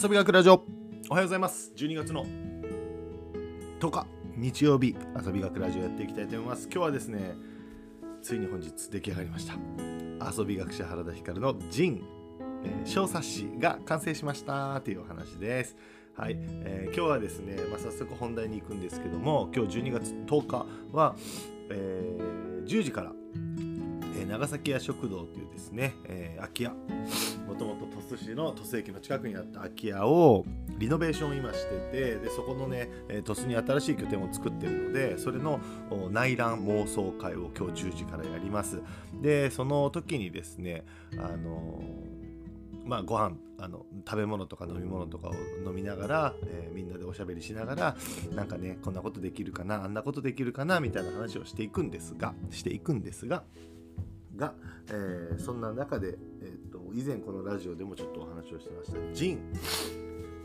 遊び学ラジオ。おはようございます。12月の10日日曜日遊び学ラジオやっていきたいと思います。今日はですねついに本日出来上がりました。遊び学者原田光のジン、えー小冊子が完成しました。というお話です。はい、えー今日はですね、まあ、早速本題に行くんですけども今日12月10日は、えー10時から、えー長崎屋食堂というですね、えー空き家もともと鳥栖市の鳥栖駅の近くにあった空き家をリノベーションを今しててでそこのね鳥栖に新しい拠点を作ってるのでそれの内覧妄想会を今日10時からやります。でその時にですねあのまあ、ご飯あの食べ物とか飲み物とかを飲みながら、えーみんなでおしゃべりしながらなんかねこんなことできるかなあんなことできるかなみたいな話をしていくんですがしていくんですがが、えーそんな中で、え、と以前このラジオでもちょっとお話をしてました。ジン。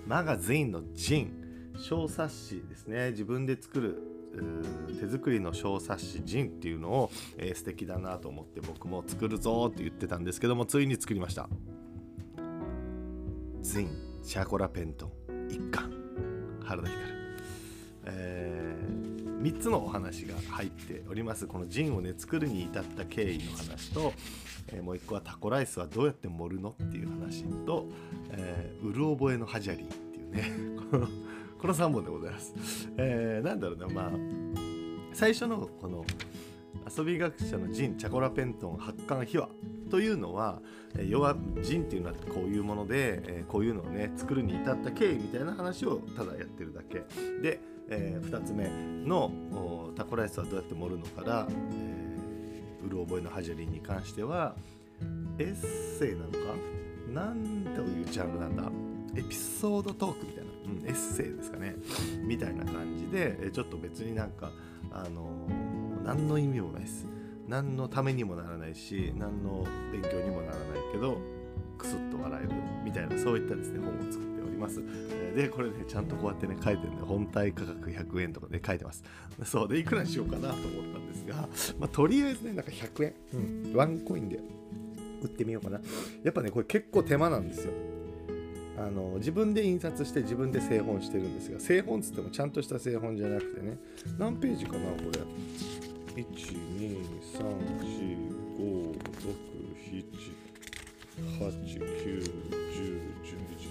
マガジンのジン。小冊子ですね。自分で作る手作りの小冊子。ジンっていうのを、えー素敵だなと思って僕も作るぞって言ってたんですけどもついに作りました。ジン。シャコラペントン一巻。原田光え3つのお話が入っております。このジンをね作るに至った経緯の話と、えーもう1個はタコライスはどうやって盛るのっていう話と、えーうる覚えのハジャリーっていうね このこの3本でございます、えーなんだろうなまあ最初のこの遊び学者のジンチャコラペントン発刊秘話というのはえー要はジンっていうのはこういうもので、こういうのをね作るに至った経緯みたいな話をただやってるだけ。で、え2つ目のタコライスはどうやって盛るのから、えー、うる覚えのハジャリンに関してはエッセイなのか？なんというジャンルなんだ？エピソードトークみたいな、うん、エッセイですかね。みたいな感じでちょっと別になんかあのー何の意味もないです。何のためにもならないし何の勉強にもならないけどクスッと笑えるみたいなそういったですね本を作っております。でこれねちゃんとこうやってね書いてるんで本体価格100円とかで書いてます。そうでいくらにしようかなと思ったんですが、まあ、とりあえずねなんか100円、うん、ワンコインで売ってみようかな。やっぱねこれ結構手間なんですよ。あの自分で印刷して自分で製本してるんですが製本っつってもちゃんとした製本じゃなくてね何ページかなこれ。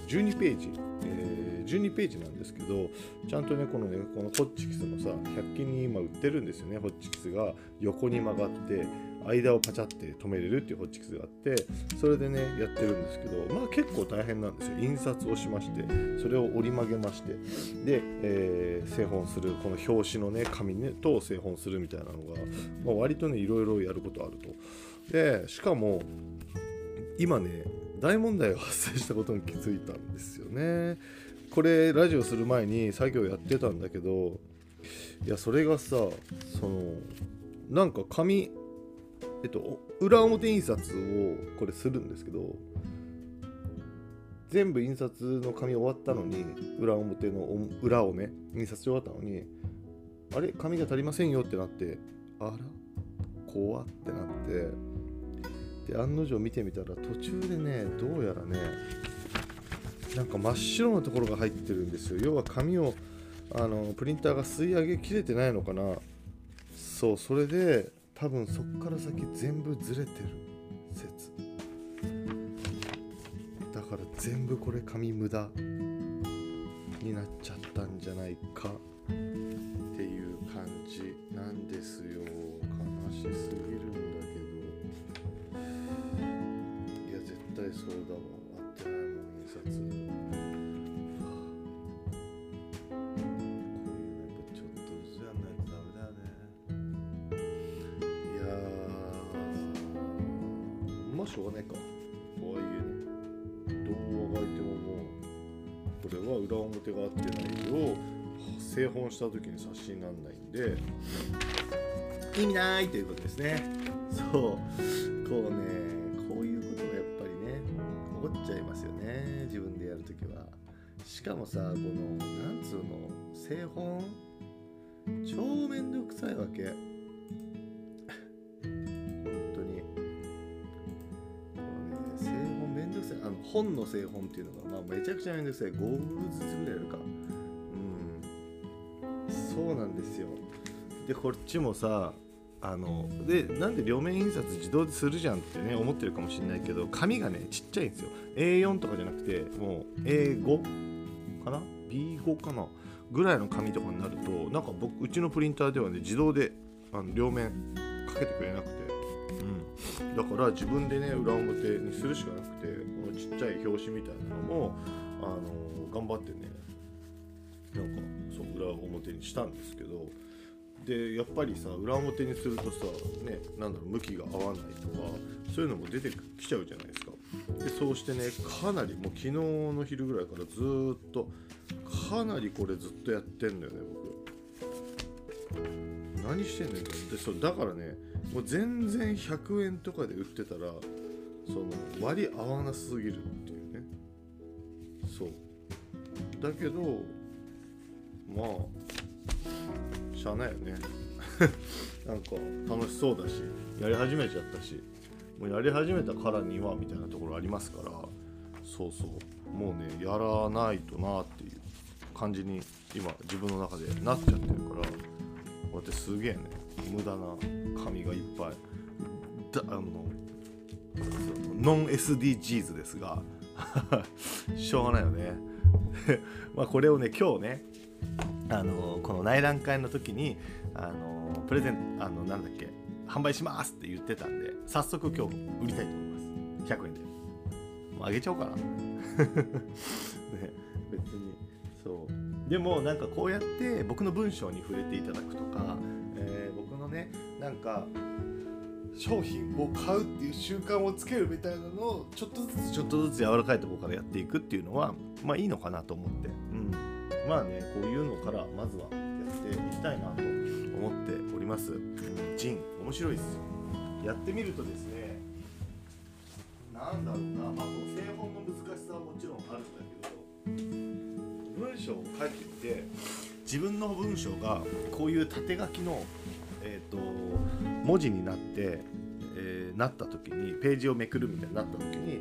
12ページ、えー12ページなんですけどちゃんとねこのねこのホッチキスのさ100均に今売ってるんですよねホッチキスが。横に曲がって間をパチャって止めれるっていうホッチキスがあってそれでねやってるんですけどまあ結構大変なんですよ。印刷をしましてそれを折り曲げましてで、えー製本するこの表紙のね紙ねと製本するみたいなのが、まあ、割とねいろいろやることあると。でしかも今ね大問題が発生したことに気づいたんですよね。これラジオする前に作業やってたんだけどいやそれがさそのなんか紙えっと裏表印刷をこれするんですけど全部印刷の紙終わったのに裏表の裏をね印刷し終わったのにあれ？紙が足りませんよってなってあら？怖ってなってで案の定見てみたら途中でねどうやらねなんか真っ白なところが入ってるんですよ。要は紙をあのプリンターが吸い上げきれてないのかな。そうそれで多分そっから先全部ずれてる説。だから全部これ紙無駄になっちゃったんじゃないかっていう感じなんですよ。悲しすぎしょうがないか。とはいえねどうあがいてももうこれは裏表が合ってないと製本した時に冊子にならないんで。意味ないということですね。そう。こうねこういうことがやっぱりね起こっちゃいますよね自分でやるときは。しかもさこのなんつうの製本？超めんどくさいわけ。本の製本っていうのが、まあ、めちゃくちゃめんどくさい。5部ずつぐらいやるか。うん。そうなんですよ。でこっちもさあのでなんで両面印刷自動でするじゃんってね思ってるかもしれないけど紙がねちっちゃいんですよ。A4 とかじゃなくてもう A5 かな？B5 かな？ぐらいの紙とかになるとなんか僕うちのプリンターではね自動であの両面かけてくれなくて、だから自分でね裏表にするしかなくてこのちっちゃい表紙みたいなのもあの頑張ってねなんかそう裏表にしたんですけどでやっぱりさ裏表にするとさねなんだろう向きが合わないとかそういうのも出てきちゃうじゃないですか。でそうしてねかなりもう昨日の昼ぐらいからずっとかなりこれずっとやってんだよね僕。何してんねんってそうだからねもう全然100円とかで売ってたらその割合わなすぎるっていうね。そう。だけどまあしゃあないよね。なんか楽しそうだしやり始めちゃったしもうやり始めたからにはみたいなところありますからそうそう。もうねやらないとなっていう感じに今自分の中でなっちゃってるからこうやってすげえね無駄な紙がいっぱい。だあのノン SDGs ですが。しょうがないよね。まあこれをね今日ねあのこの内覧会の時にあのプレゼンあのなんだっけ販売しますって言ってたんで早速今日売りたいと思います。100円で。もうあげちゃおうかな。ね別に。そう。でもなんかこうやって僕の文章に触れていただくとか、えー、僕のねなんか商品を買うっていう習慣をつけるみたいなのをちょっとずつちょっとずつ柔らかいところからやっていくっていうのはまあいいのかなと思って、うん、まあねこういうのからまずはやっていきたいなと思っております、うん、ジン面白いですよ。やってみるとですねなんだろうな。まあこの製本の難しさはもちろんあるんだけど文章を書いてみて自分の文章がこういう縦書きのえーと、文字になって、えー、なった時にページをめくるみたいになった時に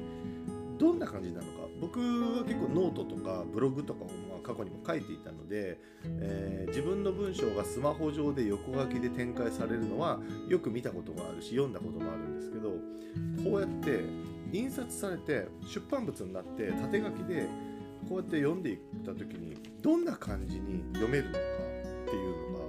どんな感じなのか。僕は結構ノートとかブログとかをまあ過去にも書いていたので、えー、自分の文章がスマホ上で横書きで展開されるのはよく見たことがあるし読んだこともあるんですけどこうやって印刷されて出版物になって縦書きでこうやって読んでいった時にどんな感じに読めるのかっていうの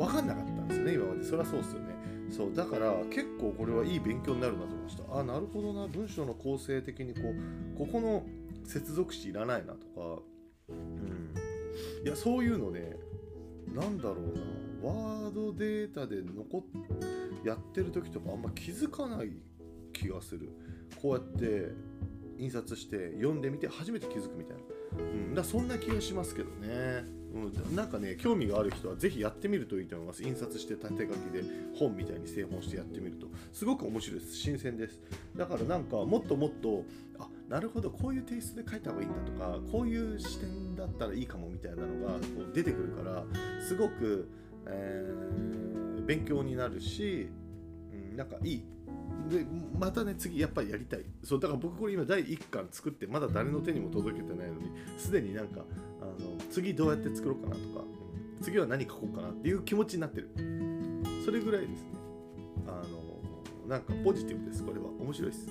が分かんなかったんですね今まで。そりゃそうですよね。そうだから結構これはいい勉強になるなと思いました。あなるほどな。文章の構成的にこうここの接続詞いらないなとか。うん。いやそういうのねなんだろうな。ワードデータで残っやってる時とかあんま気づかない気がする。こうやって印刷して読んでみて初めて気づくみたいな、うん、だそんな気がしますけどね。うん、なんかね興味がある人はぜひやってみるといいと思います。印刷して縦書きで本みたいに製本してやってみると。すごく面白いです。新鮮です。だからなんかもっともっとあなるほどこういうテイストで書いた方がいいんだとかこういう視点だったらいいかもみたいなのがこう出てくるからすごく、えー、勉強になるし、うん、なんかいいでまたね次やっぱりやりたい。そうだから僕これ今第1巻作ってまだ誰の手にも届けてないのにすでになんかあの次どうやって作ろうかなとか、次は何書こうかなっていう気持ちになってる。それぐらいですね。あのなんかポジティブですこれは。面白いです。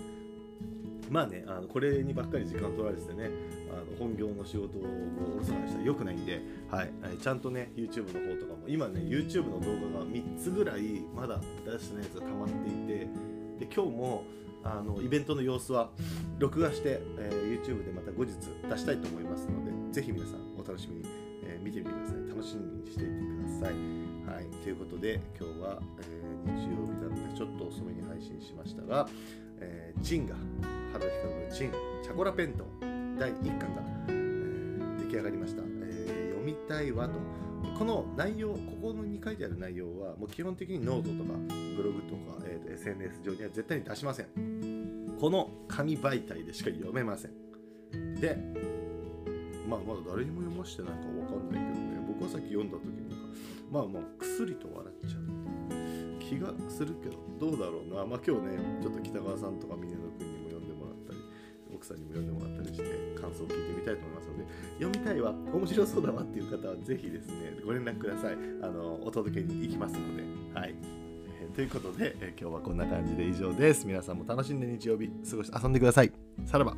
まあねあのこれにばっかり時間取られててねあの本業の仕事をおろそかにしたらよくないんで、はい、ちゃんとね YouTube の方とかも今ね YouTube の動画が3つぐらいまだ出してないやつが溜まっていてで今日もあのイベントの様子は録画して、えー、YouTube でまた後日出したいと思いますのでぜひ皆さんお楽しみに、えー、見てみてください。楽しみにしていてください。はい。ということで今日は、えー、日曜日なのでちょっと遅めに配信しましたが、えー、 ZINE が原田光の ZINE チャコラペントン第1巻が、えー、出来上がりました、え、読みたいわとこの内容ここに書いてある内容はもう基本的にノートとかブログとか、えー、と SNS 上には絶対に出しません。この紙媒体でしか読めません。でまあまだ誰にも読ましてないかわかんないけどね。僕はさっき読んだ時になんかまあまあクスッと笑っちゃう。気がするけどどうだろうな。まあ今日ねちょっと北川さんとか峰野奥さんにも読んでもらったりして感想を聞いてみたいと思いますので読みたいわ面白そうだわっていう方はぜひですねご連絡ください。あのお届けに行きますので。はい。えーということで、えー今日はこんな感じで以上です。皆さんも楽しんで日曜日過ごし遊んでください。さらば。